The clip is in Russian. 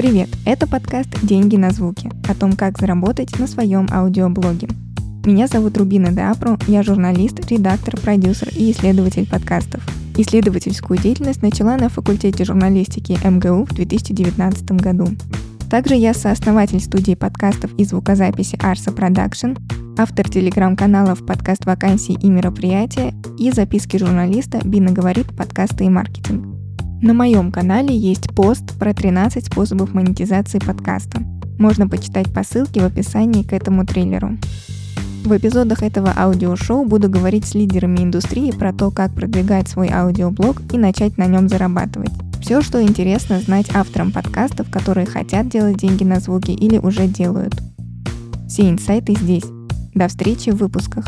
Привет! Это подкаст «Деньги на звуке» о том, как заработать на своем аудиоблоге. Меня зовут Рубина Деапро, я журналист, редактор, продюсер и исследователь подкастов. Исследовательскую деятельность начала на факультете журналистики МГУ в 2019 году. Также я сооснователь студии подкастов и звукозаписи Arsa Production, автор телеграм-каналов «Подкаст вакансий и мероприятия» и записки журналиста «Бина говорит. Подкасты и маркетинг». На моем канале есть пост про 13 способов монетизации подкаста. Можно почитать по ссылке в описании к этому трейлеру. В эпизодах этого аудиошоу буду говорить с лидерами индустрии про то, как продвигать свой аудиоблог и начать на нем зарабатывать. Все, что интересно знать авторам подкастов, которые хотят делать деньги на звуки или уже делают. Все инсайты здесь. До встречи в выпусках.